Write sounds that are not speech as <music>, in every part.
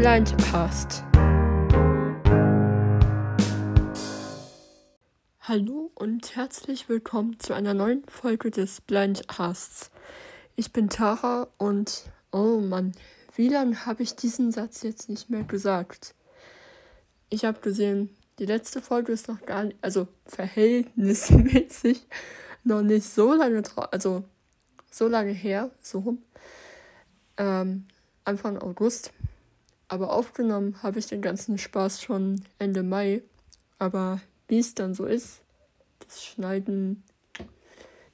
Blindcast. Hallo und herzlich willkommen zu einer neuen Folge des Blindcasts. Ich bin Tara und oh Mann, wie lange habe ich diesen Satz jetzt nicht mehr gesagt? Ich habe gesehen, die letzte Folge ist noch gar nicht, also verhältnismäßig <laughs> noch nicht so lange, also so lange her, so rum. Ähm, Anfang August. Aber aufgenommen habe ich den ganzen Spaß schon Ende Mai. Aber wie es dann so ist, das Schneiden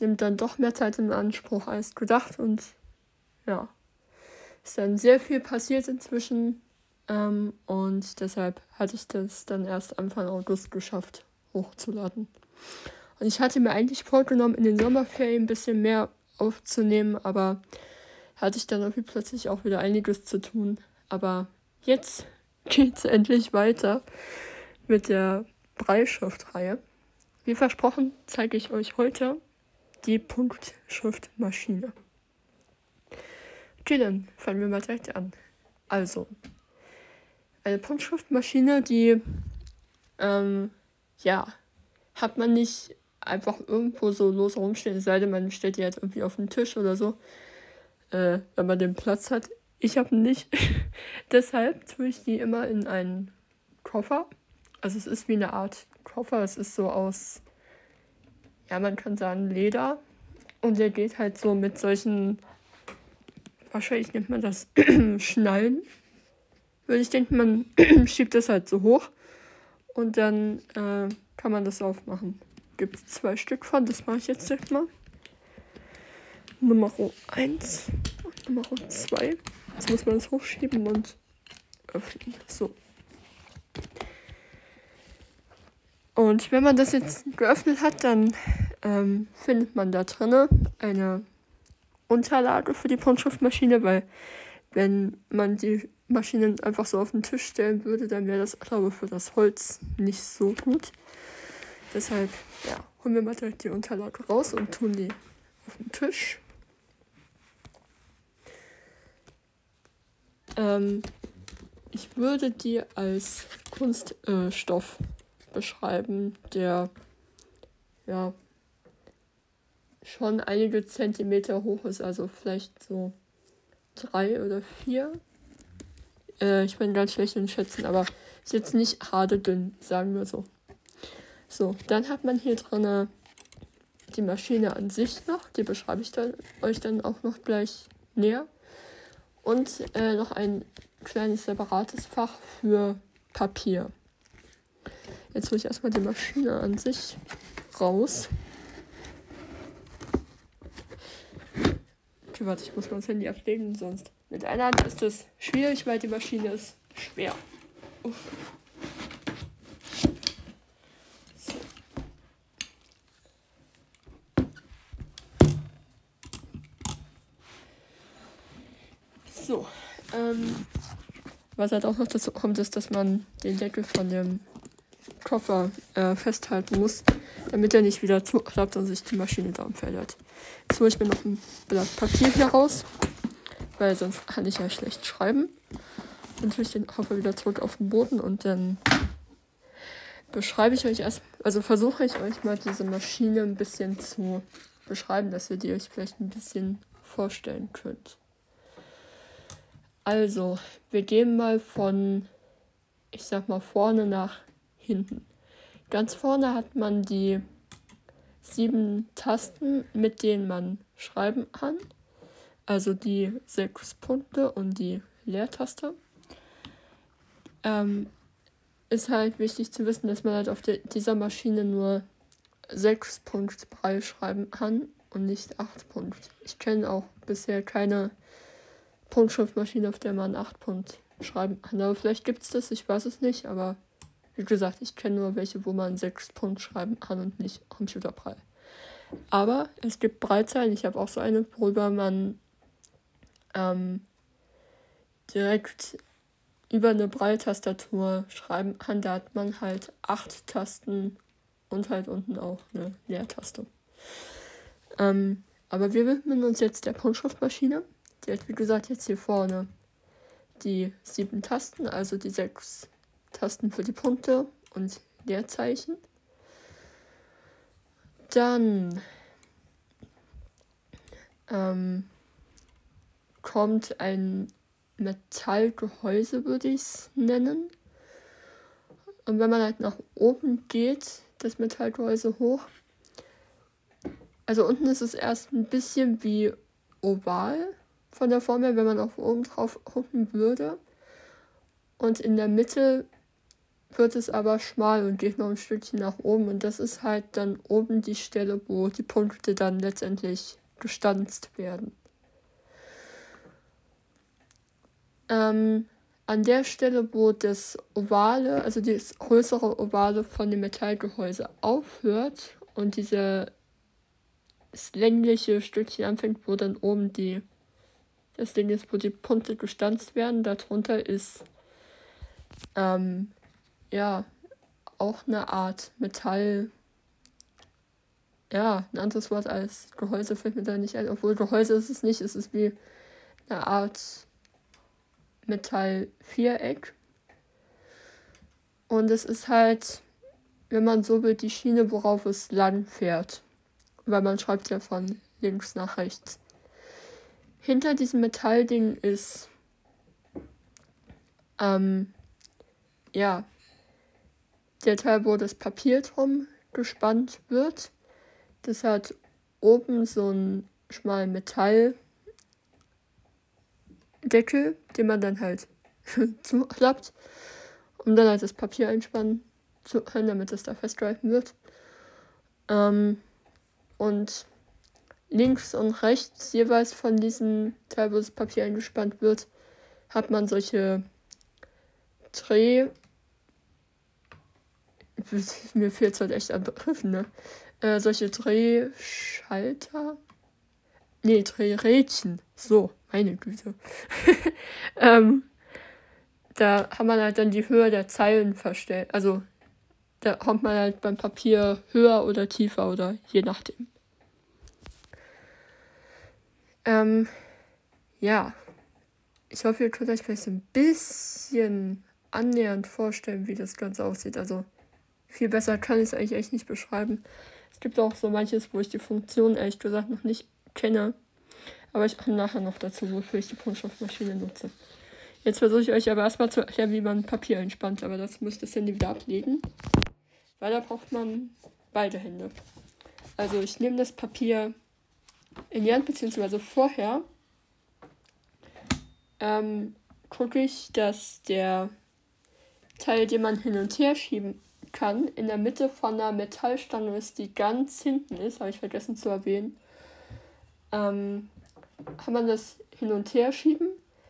nimmt dann doch mehr Zeit in Anspruch als gedacht. Und ja, ist dann sehr viel passiert inzwischen. Ähm, und deshalb hatte ich das dann erst Anfang August geschafft, hochzuladen. Und ich hatte mir eigentlich vorgenommen, in den Sommerferien ein bisschen mehr aufzunehmen, aber hatte ich dann irgendwie plötzlich auch wieder einiges zu tun. Aber jetzt geht's endlich weiter mit der Breitschriftreihe. Wie versprochen zeige ich euch heute die Punktschriftmaschine. Okay, dann fangen wir mal direkt an. Also, eine Punktschriftmaschine, die, ähm, ja, hat man nicht einfach irgendwo so los rumstehen, es sei denn, man stellt die jetzt irgendwie auf den Tisch oder so, äh, wenn man den Platz hat. Ich habe nicht. <laughs> Deshalb tue ich die immer in einen Koffer. Also es ist wie eine Art Koffer. Es ist so aus, ja, man kann sagen Leder. Und der geht halt so mit solchen, wahrscheinlich nennt man das <clears throat> Schnallen. Würde ich denken, man <clears throat> schiebt das halt so hoch. Und dann äh, kann man das aufmachen. Gibt es zwei Stück von, das mache ich jetzt direkt mal. Nummer 1 und Nummer 2. Jetzt muss man es hochschieben und öffnen. So. Und wenn man das jetzt geöffnet hat, dann ähm, findet man da drinne eine Unterlage für die Punktschriftmaschine, weil wenn man die Maschinen einfach so auf den Tisch stellen würde, dann wäre das, glaube ich, für das Holz nicht so gut. Deshalb, ja, holen wir mal direkt die Unterlage raus und tun die auf den Tisch. Ähm, ich würde die als Kunststoff äh, beschreiben, der ja schon einige Zentimeter hoch ist, also vielleicht so drei oder vier. Äh, ich bin ganz schlecht in Schätzen, aber ist jetzt nicht harte dünn, sagen wir so. So, dann hat man hier drin die Maschine an sich noch, die beschreibe ich dann, euch dann auch noch gleich näher und äh, noch ein kleines separates Fach für Papier. Jetzt hole ich erstmal die Maschine an sich raus. Okay, warte, ich muss mal das Handy ablegen, sonst mit einer Hand ist es schwierig, weil die Maschine ist schwer. Uff. So, ähm, was halt auch noch dazu kommt, ist, dass man den Deckel von dem Koffer äh, festhalten muss, damit er nicht wieder zuklappt und sich die Maschine da umfällt. Jetzt hole ich mir noch ein Blatt Papier hier raus, weil sonst kann ich ja schlecht schreiben. Dann tue ich den Koffer wieder zurück auf den Boden und dann beschreibe ich euch erst, also versuche ich euch mal diese Maschine ein bisschen zu beschreiben, dass ihr die euch vielleicht ein bisschen vorstellen könnt. Also, wir gehen mal von, ich sag mal, vorne nach hinten. Ganz vorne hat man die sieben Tasten, mit denen man schreiben kann. Also die sechs Punkte und die Leertaste. Ähm, ist halt wichtig zu wissen, dass man halt auf de dieser Maschine nur sechs Punkte Brei schreiben kann und nicht acht Punkte. Ich kenne auch bisher keine Punktschriftmaschine, auf der man 8 Punkt schreiben kann. Aber vielleicht gibt es das, ich weiß es nicht, aber wie gesagt, ich kenne nur welche, wo man 6 Punkt schreiben kann und nicht computerbrei. Aber es gibt Breitzeilen, ich habe auch so eine, worüber man ähm, direkt über eine Breitastatur schreiben kann. Da hat man halt 8 Tasten und halt unten auch eine Leertaste. Ähm, aber wir widmen uns jetzt der Punktschriftmaschine. Die hat, wie gesagt, jetzt hier vorne die sieben Tasten, also die sechs Tasten für die Punkte und Leerzeichen. Dann ähm, kommt ein Metallgehäuse, würde ich es nennen. Und wenn man halt nach oben geht, das Metallgehäuse hoch, also unten ist es erst ein bisschen wie oval von der Form her, wenn man auf oben drauf gucken würde. Und in der Mitte wird es aber schmal und geht noch ein Stückchen nach oben. Und das ist halt dann oben die Stelle, wo die Punkte dann letztendlich gestanzt werden. Ähm, an der Stelle, wo das Ovale, also das größere Ovale von dem Metallgehäuse aufhört und diese das längliche Stückchen anfängt, wo dann oben die das Ding ist, wo die Punkte gestanzt werden. Darunter ist ähm, ja auch eine Art Metall. Ja, ein anderes Wort als Gehäuse fällt mir da nicht ein. Obwohl Gehäuse ist es nicht, es ist wie eine Art Metallviereck. Und es ist halt, wenn man so will, die Schiene, worauf es lang fährt weil man schreibt ja von links nach rechts. Hinter diesem Metallding ist, ähm, ja, der Teil, wo das Papier drum gespannt wird. Das hat oben so einen schmalen Metalldeckel, den man dann halt <laughs> zuklappt, um dann halt das Papier einspannen zu können, damit es da festgehalten wird. Ähm, und links und rechts jeweils von diesem Teil, wo das Papier eingespannt wird, hat man solche Dreh. <laughs> Mir fehlt es halt echt an Begriffen, ne? Äh, solche Drehschalter. Nee, Drehrädchen. So, meine Güte. <laughs> ähm, da kann man halt dann die Höhe der Zeilen verstellen. Also da kommt man halt beim Papier höher oder tiefer oder je nachdem. Ähm, ja, ich hoffe, ihr könnt euch vielleicht ein bisschen annähernd vorstellen, wie das Ganze aussieht. Also viel besser kann ich es eigentlich echt nicht beschreiben. Es gibt auch so manches, wo ich die Funktion ehrlich gesagt noch nicht kenne. Aber ich komme nachher noch dazu, wofür ich die Punktstoffmaschine nutze. Jetzt versuche ich euch aber erstmal zu erklären, wie man Papier entspannt. Aber das müsst ihr das Handy wieder ablegen. Weil da braucht man beide Hände. Also ich nehme das Papier Hand, beziehungsweise vorher ähm, gucke ich, dass der Teil, den man hin und her schieben kann, in der Mitte von einer Metallstange ist, die ganz hinten ist, habe ich vergessen zu erwähnen. Ähm, kann man das hin und her schieben.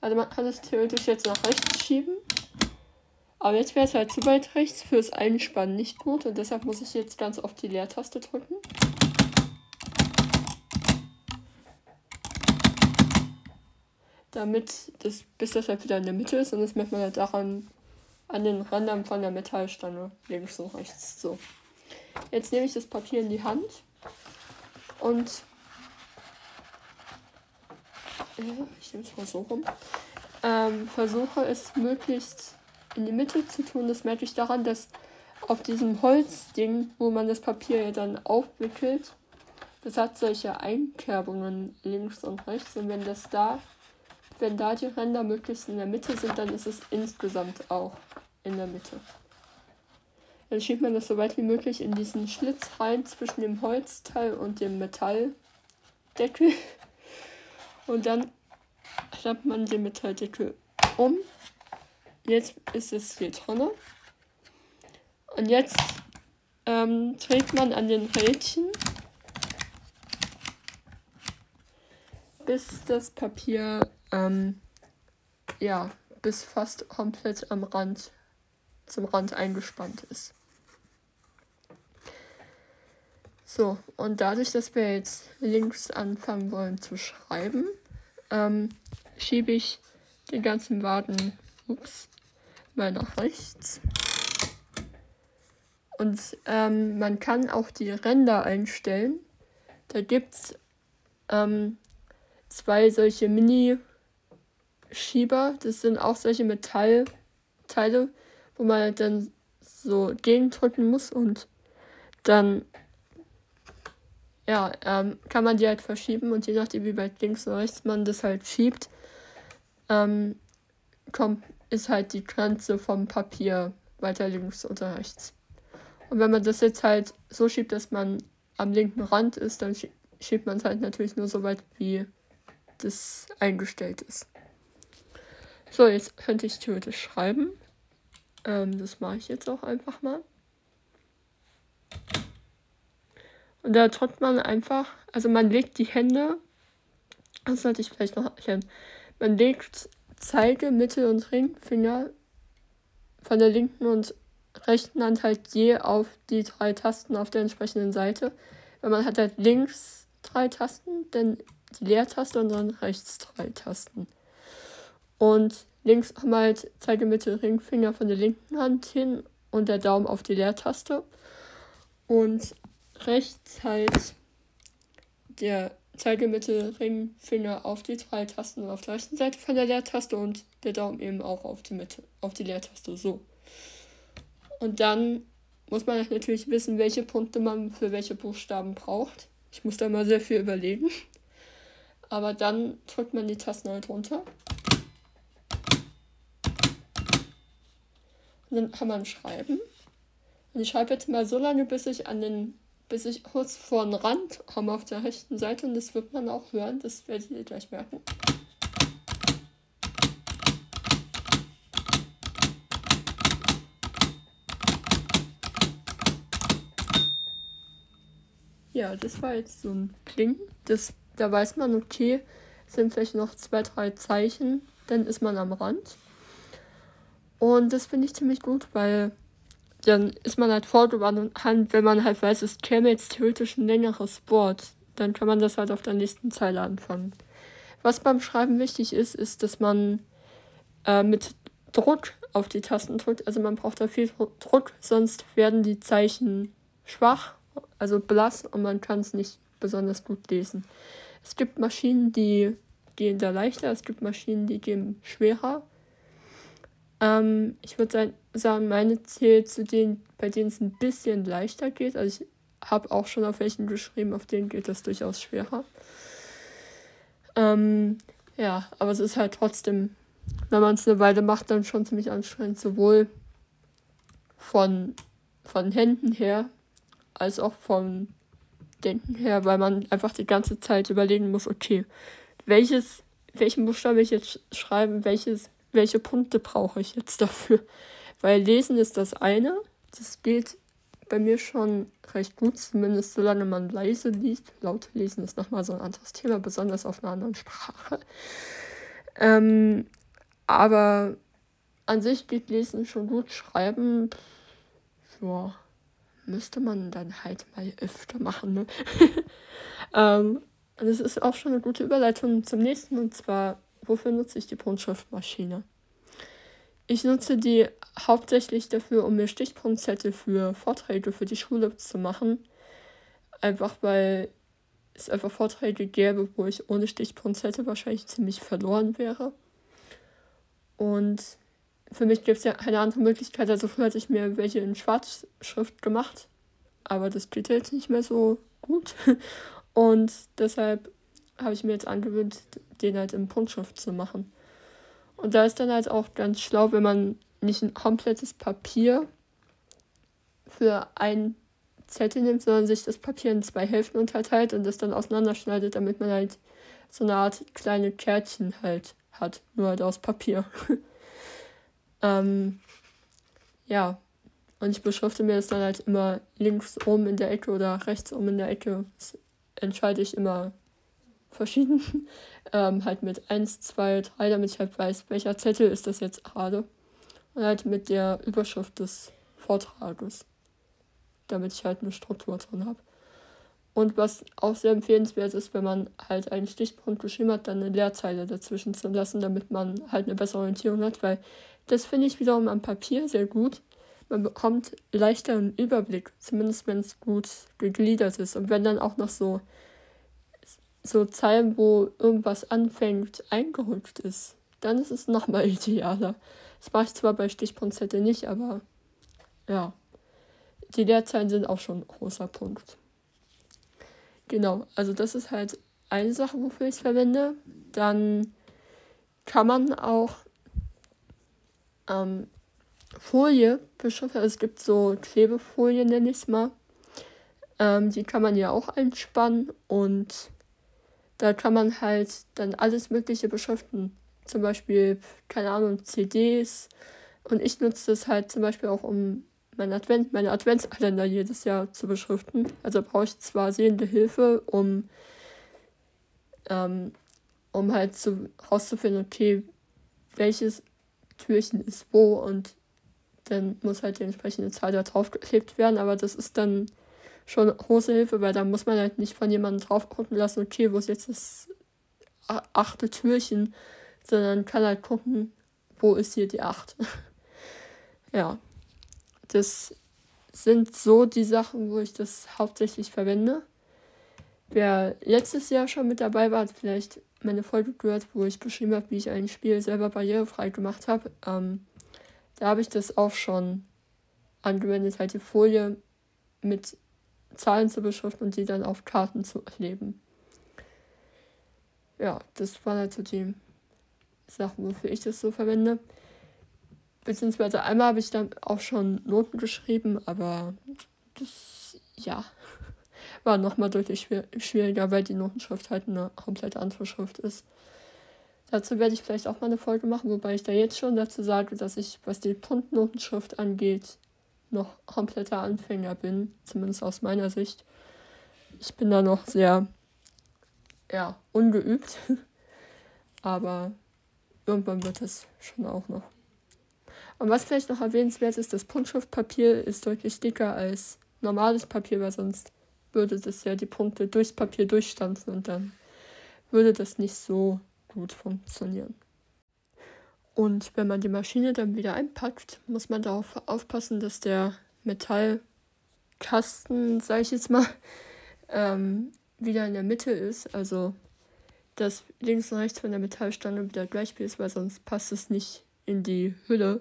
Also man kann es theoretisch jetzt nach rechts schieben. Aber jetzt wäre es halt zu weit rechts fürs Einspannen nicht gut und deshalb muss ich jetzt ganz oft die Leertaste drücken. Damit das, bis das halt wieder in der Mitte ist und das merkt man halt daran an den Rändern von der Metallstange links und rechts. So. Jetzt nehme ich das Papier in die Hand und äh, ich nehme es mal so rum. Ähm, versuche es möglichst in die Mitte zu tun. Das merke ich daran, dass auf diesem Holzding, wo man das Papier ja dann aufwickelt, das hat solche Einkerbungen links und rechts. Und wenn das da wenn da die Ränder möglichst in der Mitte sind, dann ist es insgesamt auch in der Mitte. Dann schiebt man das so weit wie möglich in diesen Schlitz rein zwischen dem Holzteil und dem Metalldeckel. Und dann klappt man den Metalldeckel um. Jetzt ist es hier drin. Und jetzt ähm, dreht man an den Rädchen, bis das Papier ähm, ja, bis fast komplett am Rand, zum Rand eingespannt ist. So, und dadurch, dass wir jetzt links anfangen wollen zu schreiben, ähm, schiebe ich den ganzen Waden ups, mal nach rechts. Und ähm, man kann auch die Ränder einstellen. Da gibt es ähm, zwei solche Mini- Schieber. Das sind auch solche Metallteile, wo man dann so gegendrücken muss und dann ja, ähm, kann man die halt verschieben und je nachdem, wie weit links oder rechts man das halt schiebt, ähm, kommt, ist halt die Grenze vom Papier weiter links oder rechts. Und wenn man das jetzt halt so schiebt, dass man am linken Rand ist, dann schiebt man es halt natürlich nur so weit, wie das eingestellt ist. So, jetzt könnte ich theoretisch schreiben. Ähm, das mache ich jetzt auch einfach mal. Und da drückt man einfach, also man legt die Hände, das sollte ich vielleicht noch erklären, man legt Zeige, Mittel- und Ringfinger von der linken und rechten Hand halt je auf die drei Tasten auf der entsprechenden Seite. Weil man hat halt links drei Tasten, dann die Leertaste und dann rechts drei Tasten. Und links haben wir halt Zeige, Mittel, Ringfinger von der linken Hand hin und der Daumen auf die Leertaste. Und rechts halt der Zeigemittel, Ringfinger auf die drei Tasten auf der rechten Seite von der Leertaste und der Daumen eben auch auf die Mitte, auf die Leertaste, so. Und dann muss man natürlich wissen, welche Punkte man für welche Buchstaben braucht. Ich muss da mal sehr viel überlegen. Aber dann drückt man die Tasten halt runter. Und dann kann man schreiben. Und ich schreibe jetzt mal so lange, bis ich an den bis ich kurz vor den Rand komme auf der rechten Seite und das wird man auch hören, das werdet ihr gleich merken. Ja, das war jetzt so ein Kling. Das, da weiß man, okay, sind vielleicht noch zwei, drei Zeichen, dann ist man am Rand. Und das finde ich ziemlich gut, weil dann ist man halt Hand, wenn man halt weiß, es käme jetzt theoretisch ein längeres Wort, dann kann man das halt auf der nächsten Zeile anfangen. Was beim Schreiben wichtig ist, ist, dass man äh, mit Druck auf die Tasten drückt. Also man braucht da viel Druck, sonst werden die Zeichen schwach, also blass und man kann es nicht besonders gut lesen. Es gibt Maschinen, die gehen da leichter, es gibt Maschinen, die gehen schwerer. Ähm, ich würde sagen, meine zählt zu denen, bei denen es ein bisschen leichter geht. Also ich habe auch schon auf welchen geschrieben, auf denen geht das durchaus schwerer. Ähm, ja, aber es ist halt trotzdem, wenn man es eine Weile macht, dann schon ziemlich anstrengend, sowohl von, von Händen her als auch vom Denken her, weil man einfach die ganze Zeit überlegen muss, okay, welches, welchen Buchstaben will ich jetzt schreiben, welches welche Punkte brauche ich jetzt dafür? Weil Lesen ist das eine, das geht bei mir schon recht gut, zumindest solange man leise liest. Laut lesen ist nochmal so ein anderes Thema, besonders auf einer anderen Sprache. Ähm, aber an sich geht Lesen schon gut. Schreiben, ja, müsste man dann halt mal öfter machen. Ne? <laughs> ähm, das ist auch schon eine gute Überleitung zum nächsten und zwar Wofür nutze ich die Punktschriftmaschine? Ich nutze die hauptsächlich dafür, um mir Stichpunktzettel für Vorträge für die Schule zu machen. Einfach weil es einfach Vorträge gäbe, wo ich ohne Stichpunktzettel wahrscheinlich ziemlich verloren wäre. Und für mich gibt es ja keine andere Möglichkeit. Also früher hatte ich mir welche in Schwarzschrift gemacht, aber das geht jetzt nicht mehr so gut. <laughs> Und deshalb habe ich mir jetzt angewöhnt, den halt in Punktschrift zu machen. Und da ist dann halt auch ganz schlau, wenn man nicht ein komplettes Papier für ein Zettel nimmt, sondern sich das Papier in zwei Hälften unterteilt und das dann auseinanderschneidet, damit man halt so eine Art kleine Kärtchen halt hat, nur halt aus Papier. <laughs> ähm, ja, und ich beschrifte mir das dann halt immer links oben in der Ecke oder rechts oben in der Ecke. Das entscheide ich immer verschieden. <laughs> ähm, halt mit 1, 2, 3, damit ich halt weiß, welcher Zettel ist das jetzt gerade. Und halt mit der Überschrift des Vortrages. Damit ich halt eine Struktur drin habe. Und was auch sehr empfehlenswert ist, wenn man halt einen Stichpunkt geschrieben hat, dann eine Leerzeile dazwischen zu lassen, damit man halt eine bessere Orientierung hat, weil das finde ich wiederum am Papier sehr gut. Man bekommt leichter einen Überblick, zumindest wenn es gut gegliedert ist. Und wenn dann auch noch so so Zeilen, wo irgendwas anfängt, eingerückt ist, dann ist es nochmal <laughs> idealer. Das mache ich zwar bei Stichpunktzettel nicht, aber ja. Die Leerzeilen sind auch schon ein großer Punkt. Genau, also das ist halt eine Sache, wofür ich es verwende. Dann kann man auch ähm, Folie beschriften. Also es gibt so Klebefolie, nenne ich es mal. Ähm, die kann man ja auch einspannen und da kann man halt dann alles Mögliche beschriften. Zum Beispiel, keine Ahnung, CDs. Und ich nutze das halt zum Beispiel auch, um mein Advent, meine Adventskalender jedes Jahr zu beschriften. Also brauche ich zwar sehende Hilfe, um, ähm, um halt zu, rauszufinden, okay, welches Türchen ist wo und dann muss halt die entsprechende Zahl da draufgeklebt werden, aber das ist dann schon große Hilfe, weil da muss man halt nicht von jemandem drauf gucken lassen, okay, wo ist jetzt das achte Türchen, sondern kann halt gucken, wo ist hier die acht. <laughs> ja, das sind so die Sachen, wo ich das hauptsächlich verwende. Wer letztes Jahr schon mit dabei war, hat vielleicht meine Folge gehört, wo ich beschrieben habe, wie ich ein Spiel selber barrierefrei gemacht habe. Ähm, da habe ich das auch schon angewendet, halt die Folie mit Zahlen zu beschriften und die dann auf Karten zu kleben. Ja, das waren halt so die Sachen, wofür ich das so verwende. Beziehungsweise einmal habe ich dann auch schon Noten geschrieben, aber das, ja, <laughs> war nochmal deutlich schwieriger, weil die Notenschrift halt eine komplett andere Schrift ist. Dazu werde ich vielleicht auch mal eine Folge machen, wobei ich da jetzt schon dazu sage, dass ich, was die Punktnotenschrift angeht, noch kompletter Anfänger bin, zumindest aus meiner Sicht. Ich bin da noch sehr, ja, ungeübt, <laughs> aber irgendwann wird es schon auch noch. Und was vielleicht noch erwähnenswert ist, das Punktschriftpapier ist deutlich dicker als normales Papier, weil sonst würde das ja die Punkte durchs Papier durchstanzen und dann würde das nicht so gut funktionieren. Und wenn man die Maschine dann wieder einpackt, muss man darauf aufpassen, dass der Metallkasten, sage ich jetzt mal, <laughs> ähm, wieder in der Mitte ist. Also, dass links und rechts von der Metallstange wieder gleich ist, weil sonst passt es nicht in die Hülle.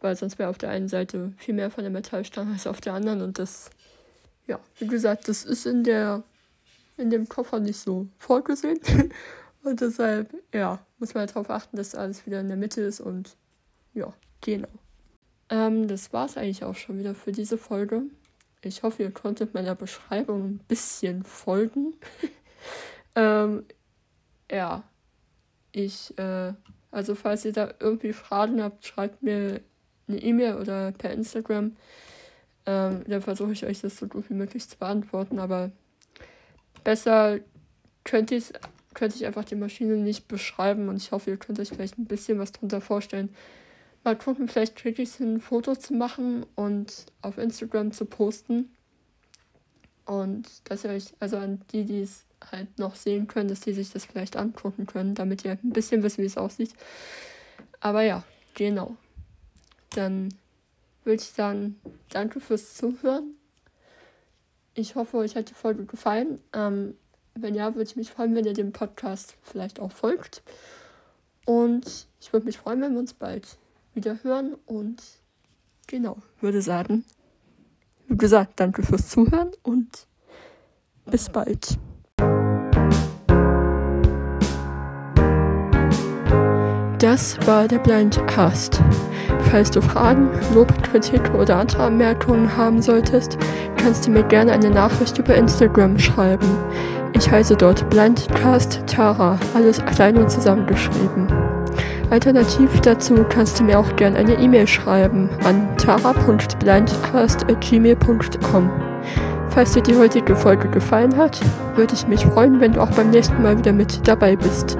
Weil sonst wäre auf der einen Seite viel mehr von der Metallstange als auf der anderen. Und das, ja, wie gesagt, das ist in der in dem Koffer nicht so vorgesehen. <laughs> Und deshalb, ja, muss man halt darauf achten, dass alles wieder in der Mitte ist und ja, genau. Ähm, das war es eigentlich auch schon wieder für diese Folge. Ich hoffe, ihr konntet meiner Beschreibung ein bisschen folgen. <laughs> ähm, ja, ich, äh, also falls ihr da irgendwie Fragen habt, schreibt mir eine E-Mail oder per Instagram. Ähm, dann versuche ich euch das so gut wie möglich zu beantworten, aber besser könnt ihr es könnte ich einfach die Maschine nicht beschreiben und ich hoffe, ihr könnt euch vielleicht ein bisschen was drunter vorstellen. Mal gucken, vielleicht kriege ich es hin, Fotos zu machen und auf Instagram zu posten. Und dass ihr euch, also an die, die es halt noch sehen können, dass die sich das vielleicht angucken können, damit ihr ein bisschen wisst, wie es aussieht. Aber ja, genau. Dann würde ich sagen, danke fürs Zuhören. Ich hoffe, euch hat die Folge gefallen. Ähm, wenn ja, würde ich mich freuen, wenn ihr dem Podcast vielleicht auch folgt. Und ich würde mich freuen, wenn wir uns bald wieder hören. Und genau, würde sagen, wie gesagt, danke fürs Zuhören und bis bald. Das war der Blindcast. Falls du Fragen, Lob, Kritik oder andere Anmerkungen haben solltest, kannst du mir gerne eine Nachricht über Instagram schreiben. Ich heiße dort Blindcast Tara, alles klein und zusammengeschrieben. Alternativ dazu kannst du mir auch gerne eine E-Mail schreiben an tara.blindcast.gmail.com. Falls dir die heutige Folge gefallen hat, würde ich mich freuen, wenn du auch beim nächsten Mal wieder mit dabei bist.